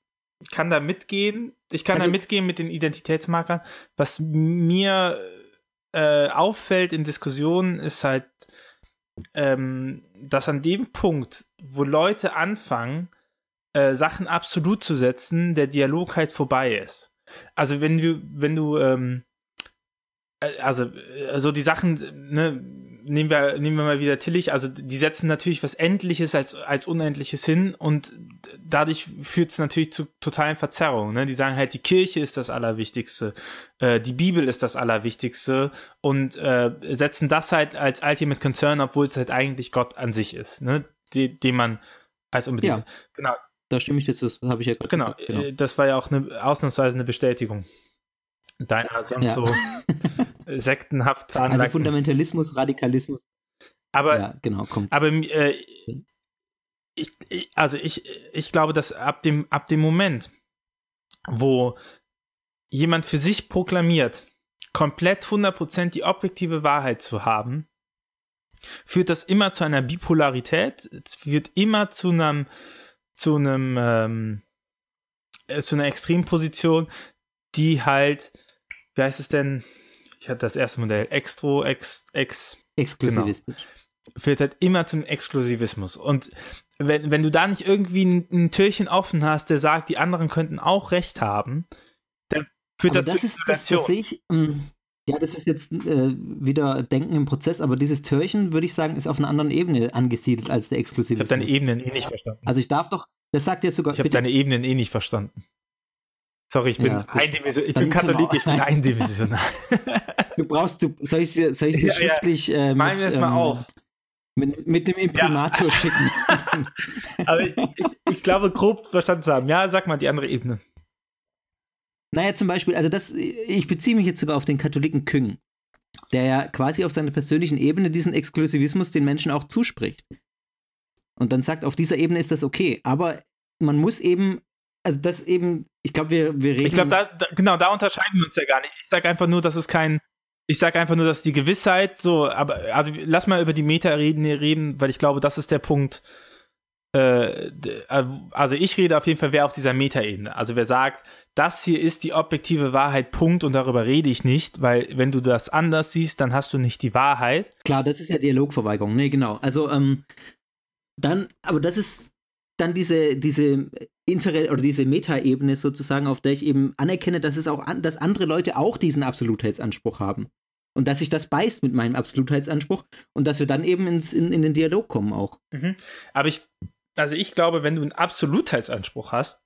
kann da mitgehen. Ich kann also, da mitgehen mit den Identitätsmarkern. Was mir äh, auffällt in Diskussionen ist halt, ähm, dass an dem Punkt, wo Leute anfangen, äh, Sachen absolut zu setzen, der Dialog halt vorbei ist. Also wenn du, wenn du, ähm, äh, also, also die Sachen, ne, nehmen wir, nehmen wir mal wieder Tillich, also die setzen natürlich was Endliches als, als Unendliches hin und dadurch führt es natürlich zu totalen Verzerrungen. Ne? Die sagen halt, die Kirche ist das Allerwichtigste, äh, die Bibel ist das Allerwichtigste und äh, setzen das halt als Ultimate Concern, obwohl es halt eigentlich Gott an sich ist, ne? den, den man als unbedingt. Ja. Genau. Da stimme ich jetzt, das habe ich ja gerade genau, genau, das war ja auch eine ausnahmsweise eine Bestätigung. Deiner sonst ja. so *laughs* sektenhaft Also Fundamentalismus, Radikalismus. Aber, ja, genau, kommt. Aber äh, ich, ich, also ich, ich glaube, dass ab dem, ab dem Moment, wo jemand für sich proklamiert, komplett 100% die objektive Wahrheit zu haben, führt das immer zu einer Bipolarität, es führt immer zu einem zu einem ähm, äh, zu einer Extremposition, die halt, wie heißt es denn? Ich hatte das erste Modell, Extro, Ex, Ex. Exklusivistisch. Genau, führt halt immer zum Exklusivismus. Und wenn, wenn du da nicht irgendwie ein, ein Türchen offen hast, der sagt, die anderen könnten auch recht haben, dann führt das, das ist, das, das sehe ich, ähm, ja, das ist jetzt äh, wieder Denken im Prozess, aber dieses Türchen, würde ich sagen, ist auf einer anderen Ebene angesiedelt als der Exklusivismus. Ich habe deine Ebenen eh nicht verstanden. Also ich darf doch, das sagt ja sogar. Ich habe deine Ebenen eh nicht verstanden. Sorry, ich bin ja, eindimensional. Ich bin Katholik, ich bin *laughs* eindimensional. *laughs* du brauchst, du, soll ich es soll ich ja, schriftlich ja. äh, mit, wir es mal ähm, auf. Mit, mit dem Imprimatur ja. *laughs* schicken? Aber ich, ich, ich glaube, grob verstanden zu haben. Ja, sag mal die andere Ebene. Naja, zum Beispiel, also das, ich beziehe mich jetzt sogar auf den Katholiken Küng, der ja quasi auf seiner persönlichen Ebene diesen Exklusivismus den Menschen auch zuspricht. Und dann sagt, auf dieser Ebene ist das okay. Aber man muss eben, also das eben, ich glaube, wir, wir reden. Ich glaube, da, da, genau, da unterscheiden wir uns ja gar nicht. Ich sage einfach nur, dass es kein, ich sage einfach nur, dass die Gewissheit so, aber, also lass mal über die Meta reden, reden weil ich glaube, das ist der Punkt, äh, also ich rede auf jeden Fall, wer auf dieser Meta-Ebene. Also wer sagt, das hier ist die objektive Wahrheit, Punkt, und darüber rede ich nicht, weil wenn du das anders siehst, dann hast du nicht die Wahrheit. Klar, das ist ja Dialogverweigerung, nee, genau. Also, ähm, dann, aber das ist dann diese, diese Inter- oder diese Meta-Ebene sozusagen, auf der ich eben anerkenne, dass es auch an, dass andere Leute auch diesen Absolutheitsanspruch haben. Und dass sich das beißt mit meinem Absolutheitsanspruch und dass wir dann eben ins, in, in den Dialog kommen auch. Mhm. Aber ich, also ich glaube, wenn du einen Absolutheitsanspruch hast,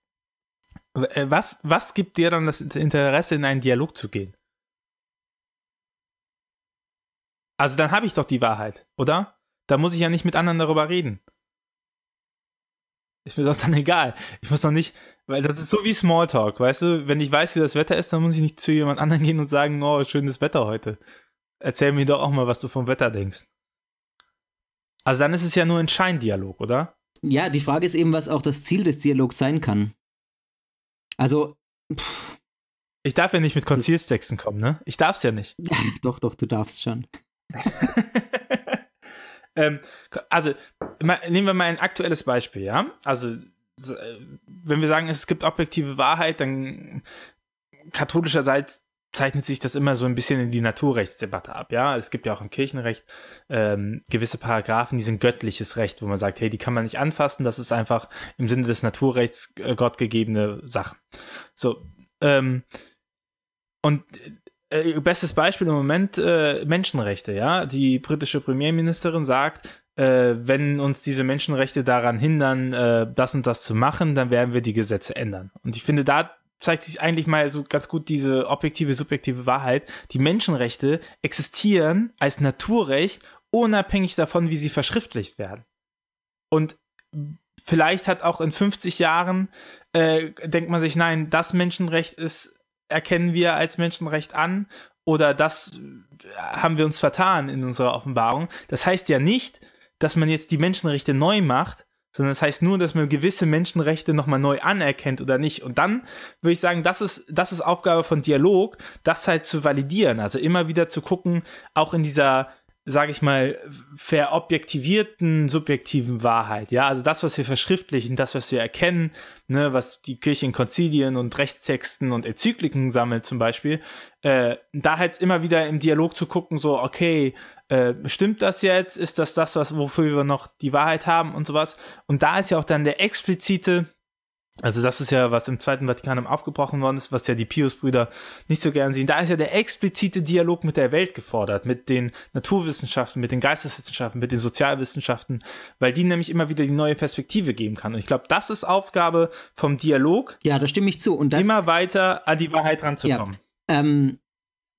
äh, was, was gibt dir dann das Interesse, in einen Dialog zu gehen? Also dann habe ich doch die Wahrheit, oder? Da muss ich ja nicht mit anderen darüber reden. Ist mir doch dann *laughs* egal. Ich muss doch nicht, weil das ist so wie Smalltalk, weißt du? Wenn ich weiß, wie das Wetter ist, dann muss ich nicht zu jemand anderem gehen und sagen, oh, schönes Wetter heute. Erzähl mir doch auch mal, was du vom Wetter denkst. Also dann ist es ja nur ein Scheindialog, oder? Ja, die Frage ist eben, was auch das Ziel des Dialogs sein kann. Also. Pff. Ich darf ja nicht mit Konzilstexten kommen, ne? Ich darf's ja nicht. *laughs* doch, doch, du darfst schon. *laughs* ähm, also, nehmen wir mal ein aktuelles Beispiel, ja? Also, äh, wenn wir sagen, es gibt objektive Wahrheit, dann katholischerseits zeichnet sich das immer so ein bisschen in die Naturrechtsdebatte ab, ja. Es gibt ja auch im Kirchenrecht ähm, gewisse Paragraphen, die sind göttliches Recht, wo man sagt, hey, die kann man nicht anfassen, das ist einfach im Sinne des Naturrechts äh, gottgegebene Sachen. So, ähm, und äh, bestes Beispiel im Moment äh, Menschenrechte, ja. Die britische Premierministerin sagt, äh, wenn uns diese Menschenrechte daran hindern, äh, das und das zu machen, dann werden wir die Gesetze ändern. Und ich finde, da zeigt sich eigentlich mal so ganz gut diese objektive, subjektive Wahrheit. Die Menschenrechte existieren als Naturrecht, unabhängig davon, wie sie verschriftlicht werden. Und vielleicht hat auch in 50 Jahren, äh, denkt man sich, nein, das Menschenrecht ist erkennen wir als Menschenrecht an oder das haben wir uns vertan in unserer Offenbarung. Das heißt ja nicht, dass man jetzt die Menschenrechte neu macht, sondern das heißt nur, dass man gewisse Menschenrechte nochmal neu anerkennt oder nicht. Und dann würde ich sagen, das ist, das ist Aufgabe von Dialog, das halt zu validieren. Also immer wieder zu gucken, auch in dieser sage ich mal, verobjektivierten subjektiven Wahrheit. Ja, also das, was wir verschriftlichen, das, was wir erkennen, ne, was die Kirche in Konzilien und Rechtstexten und Enzykliken sammelt zum Beispiel, äh, da halt immer wieder im Dialog zu gucken, so, okay, äh, stimmt das jetzt? Ist das das, was, wofür wir noch die Wahrheit haben und sowas? Und da ist ja auch dann der explizite also das ist ja, was im Zweiten Vatikanum aufgebrochen worden ist, was ja die Pius-Brüder nicht so gern sehen. Da ist ja der explizite Dialog mit der Welt gefordert, mit den Naturwissenschaften, mit den Geisteswissenschaften, mit den Sozialwissenschaften, weil die nämlich immer wieder die neue Perspektive geben kann. Und ich glaube, das ist Aufgabe vom Dialog. Ja, da stimme ich zu. Und das, immer weiter an die Wahrheit ranzukommen. Ja, ähm,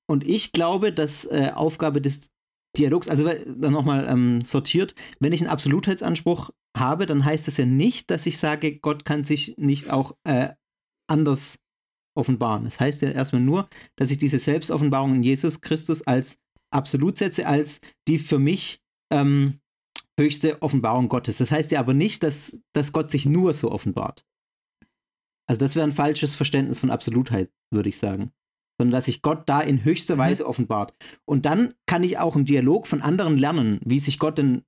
und ich glaube, dass äh, Aufgabe des Dialogs, also dann nochmal ähm, sortiert, wenn ich einen Absolutheitsanspruch habe, dann heißt das ja nicht, dass ich sage, Gott kann sich nicht auch äh, anders offenbaren. Das heißt ja erstmal nur, dass ich diese Selbstoffenbarung in Jesus Christus als absolut setze, als die für mich ähm, höchste Offenbarung Gottes. Das heißt ja aber nicht, dass, dass Gott sich nur so offenbart. Also das wäre ein falsches Verständnis von Absolutheit, würde ich sagen sondern dass sich Gott da in höchster mhm. Weise offenbart. Und dann kann ich auch im Dialog von anderen lernen, wie sich Gott denn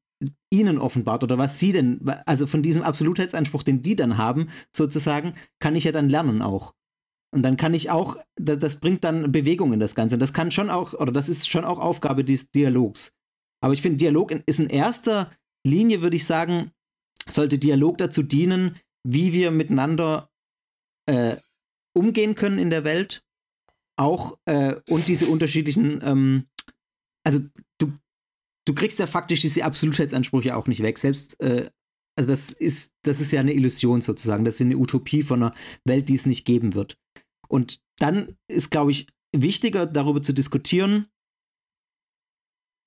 ihnen offenbart oder was sie denn, also von diesem Absolutheitsanspruch, den die dann haben, sozusagen, kann ich ja dann lernen auch. Und dann kann ich auch, das bringt dann Bewegung in das Ganze. Und das kann schon auch, oder das ist schon auch Aufgabe des Dialogs. Aber ich finde, Dialog ist in erster Linie, würde ich sagen, sollte Dialog dazu dienen, wie wir miteinander äh, umgehen können in der Welt auch äh, und diese unterschiedlichen, ähm, also du, du kriegst ja faktisch diese Absolutheitsansprüche auch nicht weg. Selbst, äh, also das ist, das ist ja eine Illusion sozusagen. Das ist eine Utopie von einer Welt, die es nicht geben wird. Und dann ist, glaube ich, wichtiger, darüber zu diskutieren,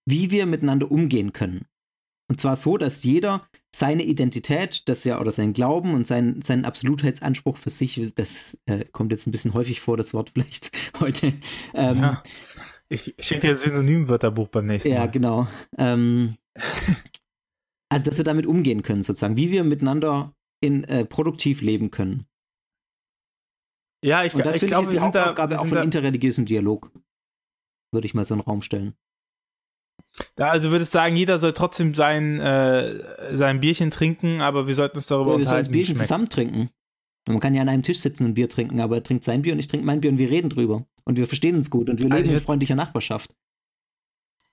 wie wir miteinander umgehen können. Und zwar so, dass jeder seine Identität, das ja, oder sein Glauben und sein, seinen Absolutheitsanspruch für sich, das äh, kommt jetzt ein bisschen häufig vor, das Wort *laughs* vielleicht heute. Ähm, ja. Ich schenke dir ein Synonymwörterbuch beim nächsten Mal. Ja, genau. Ähm, also, dass wir damit umgehen können, sozusagen, wie wir miteinander in, äh, produktiv leben können. Ja, ich, und das ich glaube, wir sind Aufgabe auch von interreligiösem Dialog. Würde ich mal so einen Raum stellen. Also würdest du sagen, jeder soll trotzdem sein, äh, sein Bierchen trinken, aber wir sollten uns darüber ja, wir unterhalten. Wir sollen das Bierchen zusammen trinken. Man kann ja an einem Tisch sitzen und Bier trinken, aber er trinkt sein Bier und ich trinke mein Bier und wir reden drüber. Und wir verstehen uns gut und wir leben also in freundlicher Nachbarschaft.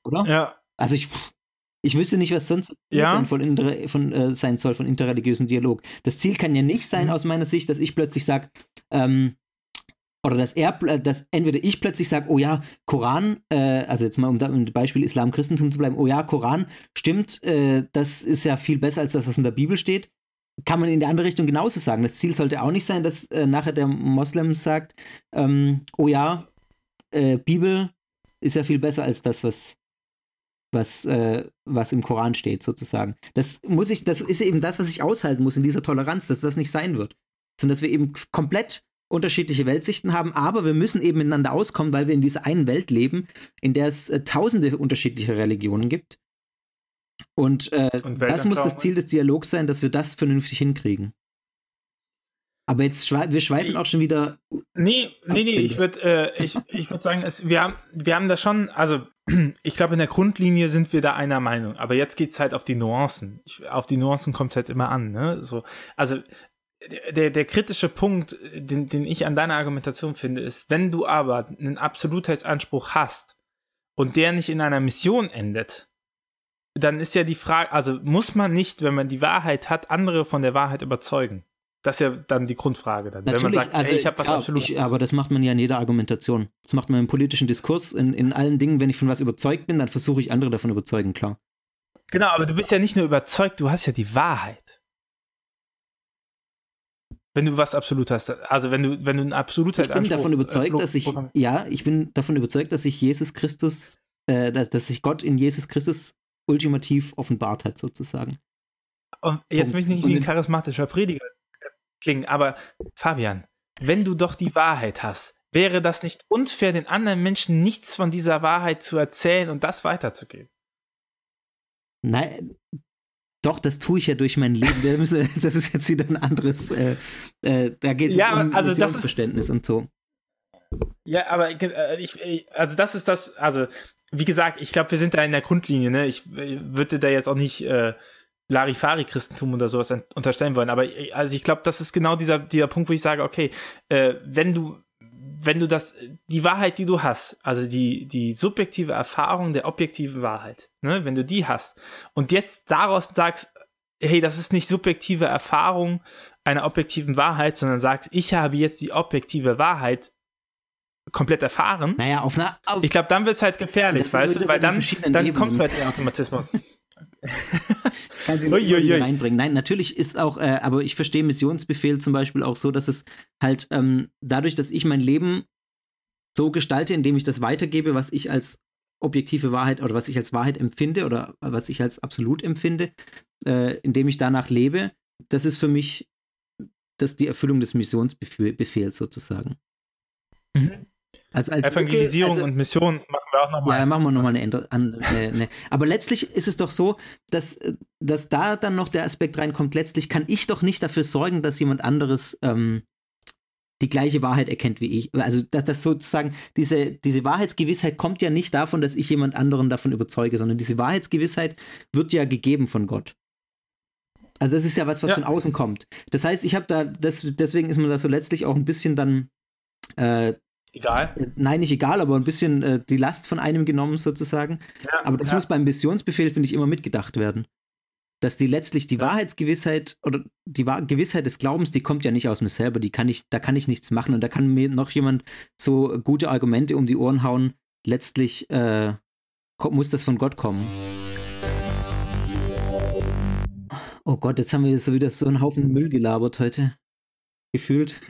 Oder? Ja. Also ich, ich wüsste nicht, was sonst ja. von, von äh, sein soll von interreligiösem Dialog. Das Ziel kann ja nicht sein, mhm. aus meiner Sicht, dass ich plötzlich sage, ähm, oder dass er, dass entweder ich plötzlich sage, oh ja, Koran, äh, also jetzt mal um, da, um Beispiel Islam, Christentum zu bleiben, oh ja, Koran, stimmt, äh, das ist ja viel besser als das, was in der Bibel steht. Kann man in der andere Richtung genauso sagen. Das Ziel sollte auch nicht sein, dass äh, nachher der Moslem sagt, ähm, oh ja, äh, Bibel ist ja viel besser als das, was, was, äh, was im Koran steht, sozusagen. Das muss ich, das ist eben das, was ich aushalten muss in dieser Toleranz, dass das nicht sein wird. Sondern dass wir eben komplett unterschiedliche Weltsichten haben, aber wir müssen eben miteinander auskommen, weil wir in dieser einen Welt leben, in der es äh, tausende unterschiedliche Religionen gibt. Und, äh, Und das muss das Ziel des Dialogs sein, dass wir das vernünftig hinkriegen. Aber jetzt schwe wir schweifen auch schon wieder. Nee, nee, nee, ich würde äh, ich, ich würd sagen, es, wir, haben, wir haben da schon, also *clears throat* ich glaube, in der Grundlinie sind wir da einer Meinung. Aber jetzt geht es halt auf die Nuancen. Ich, auf die Nuancen kommt es halt immer an. Ne? So, also der, der kritische Punkt, den, den ich an deiner Argumentation finde, ist, wenn du aber einen Absolutheitsanspruch hast und der nicht in einer Mission endet, dann ist ja die Frage, also muss man nicht, wenn man die Wahrheit hat, andere von der Wahrheit überzeugen? Das ist ja dann die Grundfrage dann. Natürlich, wenn man sagt, also, ey, ich habe was ja, absolut. Ich, aber das macht man ja in jeder Argumentation. Das macht man im politischen Diskurs, in, in allen Dingen. Wenn ich von was überzeugt bin, dann versuche ich andere davon überzeugen, klar. Genau, aber du bist ja nicht nur überzeugt, du hast ja die Wahrheit. Wenn du was absolut hast, also wenn du, wenn du ein absolut Ich bin davon überzeugt, äh, dass ich, ja, ich bin davon überzeugt, dass sich Jesus Christus, äh, dass, dass sich Gott in Jesus Christus ultimativ offenbart hat, sozusagen. Und jetzt möchte ich nicht wie ein charismatischer Prediger klingen, aber Fabian, wenn du doch die Wahrheit hast, wäre das nicht unfair, den anderen Menschen nichts von dieser Wahrheit zu erzählen und das weiterzugeben? Nein, doch, das tue ich ja durch mein Leben. Das ist *laughs* jetzt wieder ein anderes. Äh, äh, da geht es ja, um also Verständnis und so. Ja, aber äh, ich, also das ist das, also wie gesagt, ich glaube, wir sind da in der Grundlinie. Ne? Ich, ich würde da jetzt auch nicht äh, Larifari-Christentum oder sowas unterstellen wollen, aber also ich glaube, das ist genau dieser, dieser Punkt, wo ich sage, okay, äh, wenn du wenn du das, die Wahrheit, die du hast, also die, die subjektive Erfahrung der objektiven Wahrheit, ne, wenn du die hast und jetzt daraus sagst, hey, das ist nicht subjektive Erfahrung einer objektiven Wahrheit, sondern sagst, ich habe jetzt die objektive Wahrheit komplett erfahren. Naja, auf einer. Auf ich glaube, dann wird es halt gefährlich, weißt du, weil dann, dann kommt halt der Automatismus. *laughs* Kann sie nicht reinbringen. Nein, natürlich ist auch, äh, aber ich verstehe Missionsbefehl zum Beispiel auch so, dass es halt ähm, dadurch, dass ich mein Leben so gestalte, indem ich das weitergebe, was ich als objektive Wahrheit oder was ich als Wahrheit empfinde oder was ich als absolut empfinde, äh, indem ich danach lebe, das ist für mich das die Erfüllung des Missionsbefehls sozusagen. Mhm. Als, als Evangelisierung also, und Mission machen wir auch nochmal. Ja, machen wir nochmal eine, eine, eine, Aber letztlich ist es doch so, dass, dass da dann noch der Aspekt reinkommt, letztlich kann ich doch nicht dafür sorgen, dass jemand anderes ähm, die gleiche Wahrheit erkennt wie ich. Also, dass das sozusagen, diese, diese Wahrheitsgewissheit kommt ja nicht davon, dass ich jemand anderen davon überzeuge, sondern diese Wahrheitsgewissheit wird ja gegeben von Gott. Also, das ist ja was, was ja. von außen kommt. Das heißt, ich habe da, das, deswegen ist man da so letztlich auch ein bisschen dann äh, Egal? Äh, nein, nicht egal, aber ein bisschen äh, die Last von einem genommen sozusagen. Ja, aber das ja. muss beim Missionsbefehl, finde ich, immer mitgedacht werden. Dass die letztlich die ja. Wahrheitsgewissheit oder die Wahr Gewissheit des Glaubens, die kommt ja nicht aus mir selber, die kann ich, da kann ich nichts machen und da kann mir noch jemand so gute Argumente um die Ohren hauen. Letztlich äh, muss das von Gott kommen. Oh Gott, jetzt haben wir so wieder so einen Haufen Müll gelabert heute. Gefühlt.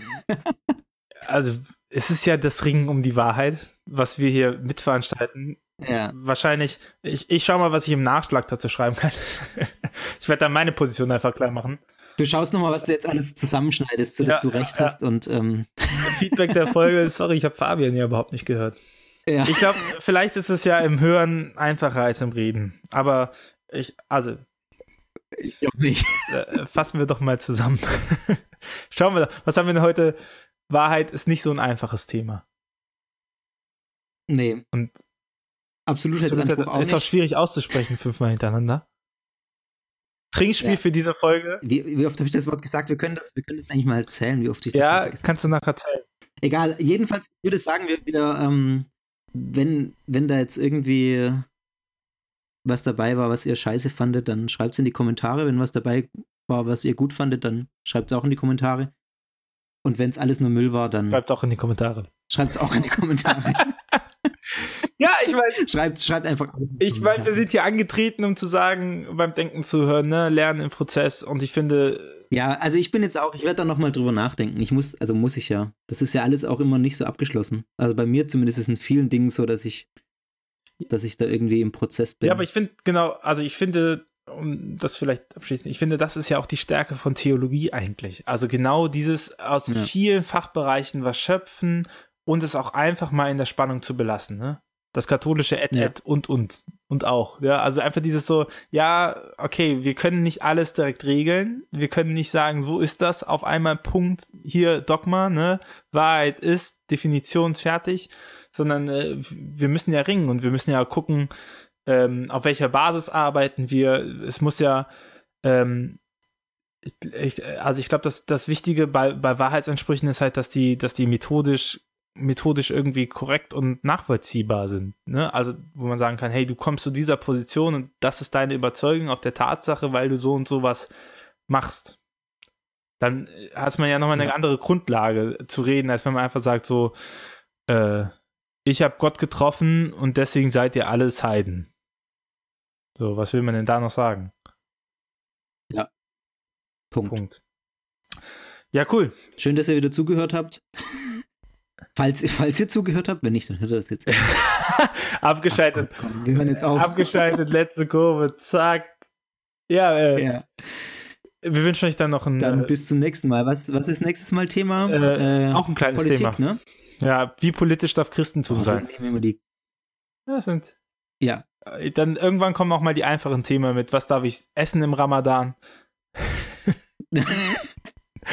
also es ist ja das Ringen um die Wahrheit, was wir hier mitveranstalten. Ja. Wahrscheinlich, ich, ich schau mal, was ich im Nachschlag dazu schreiben kann. *laughs* ich werde dann meine Position einfach klar machen. Du schaust nochmal, was du jetzt alles zusammenschneidest, sodass ja, du recht ja. hast und ähm. *laughs* Feedback der Folge, sorry, ich habe Fabian ja überhaupt nicht gehört. Ja. Ich glaube, vielleicht ist es ja im Hören einfacher als im Reden. Aber ich, also. Ich glaube nicht. Äh, fassen wir doch mal zusammen. *laughs* Schauen wir, was haben wir denn heute Wahrheit ist nicht so ein einfaches Thema. Nee. Und Absolutheitsanspruch auch ist auch schwierig auszusprechen fünfmal hintereinander. Trinkspiel ja. für diese Folge. Wie, wie oft habe ich das Wort gesagt? Wir können das, wir können das eigentlich mal erzählen, wie oft ich das Ja, gesagt kannst du nachher erzählen. Egal, jedenfalls würde ich sagen, wir wieder, ähm, wenn, wenn da jetzt irgendwie was dabei war, was ihr scheiße fandet, dann schreibt es in die Kommentare. Wenn was dabei war, was ihr gut fandet, dann schreibt es auch in die Kommentare. Und wenn es alles nur Müll war, dann. Schreibt auch in die Kommentare. Schreibt es auch in die Kommentare. *laughs* ja, ich meine. Schreibt, schreibt einfach. Ich meine, wir sind hier angetreten, um zu sagen, beim Denken zu hören, ne? Lernen im Prozess. Und ich finde. Ja, also ich bin jetzt auch, ich werde da nochmal drüber nachdenken. Ich muss, also muss ich ja. Das ist ja alles auch immer nicht so abgeschlossen. Also bei mir zumindest ist es in vielen Dingen so, dass ich, dass ich da irgendwie im Prozess bin. Ja, aber ich finde, genau, also ich finde, um das vielleicht abschließend, ich finde, das ist ja auch die Stärke von Theologie eigentlich. Also genau dieses aus ja. vielen Fachbereichen was schöpfen und es auch einfach mal in der Spannung zu belassen, ne? Das katholische Ed, ja. Ed und und und auch, ja, also einfach dieses so, ja, okay, wir können nicht alles direkt regeln, wir können nicht sagen, so ist das, auf einmal Punkt, hier Dogma, ne, Wahrheit ist, Definition fertig, sondern äh, wir müssen ja ringen und wir müssen ja gucken, ähm, auf welcher Basis arbeiten wir. Es muss ja, ähm, ich, also ich glaube, dass das Wichtige bei, bei Wahrheitsansprüchen ist halt, dass die, dass die methodisch methodisch irgendwie korrekt und nachvollziehbar sind. Ne? Also, wo man sagen kann, hey, du kommst zu dieser Position und das ist deine Überzeugung auf der Tatsache, weil du so und so was machst. Dann hat man ja nochmal eine ja. andere Grundlage zu reden, als wenn man einfach sagt, so, äh, ich habe Gott getroffen und deswegen seid ihr alles Heiden. So, was will man denn da noch sagen? Ja. Punkt. Punkt. Ja, cool. Schön, dass ihr wieder zugehört habt. *laughs* falls, falls ihr zugehört habt, wenn nicht, dann hört ihr das jetzt. *laughs* Abgeschaltet. Ach, komm, wir hören jetzt auf. Abgeschaltet, letzte Kurve, zack. Ja, äh, ja. Wir wünschen euch dann noch ein. Dann äh, bis zum nächsten Mal. Was, was ist nächstes Mal Thema? Äh, auch ein kleines Politik, Thema. Ne? Ja, wie politisch darf Christentum oh, sein? Das sind. Ja. Äh, dann irgendwann kommen auch mal die einfachen Themen mit. Was darf ich essen im Ramadan? *laughs*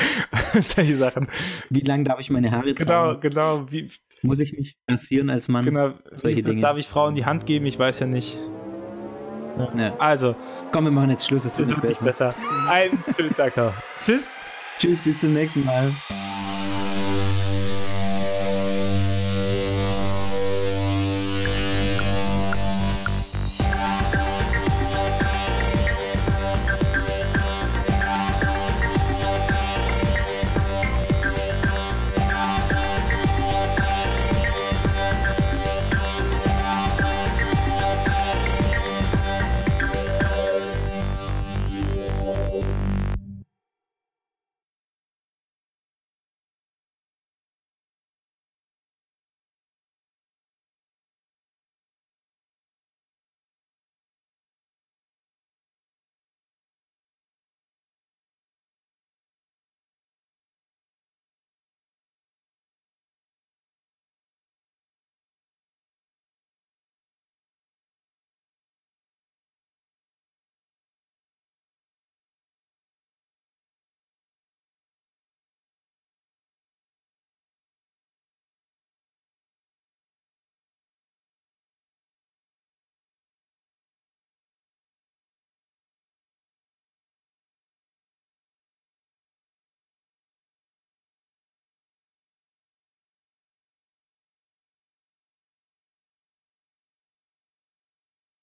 *laughs* Solche Sachen. Wie lange darf ich meine Haare genau, tragen? Genau, genau. Wie, Muss ich mich rasieren als Mann? Genau. Solche Dinge. Darf ich Frauen die Hand geben? Ich weiß ja nicht. Ja. Also. Komm, wir machen jetzt Schluss. Es wird nicht besser. besser. Ein schönen Tag noch. *laughs* Tschüss. Tschüss, bis zum nächsten Mal.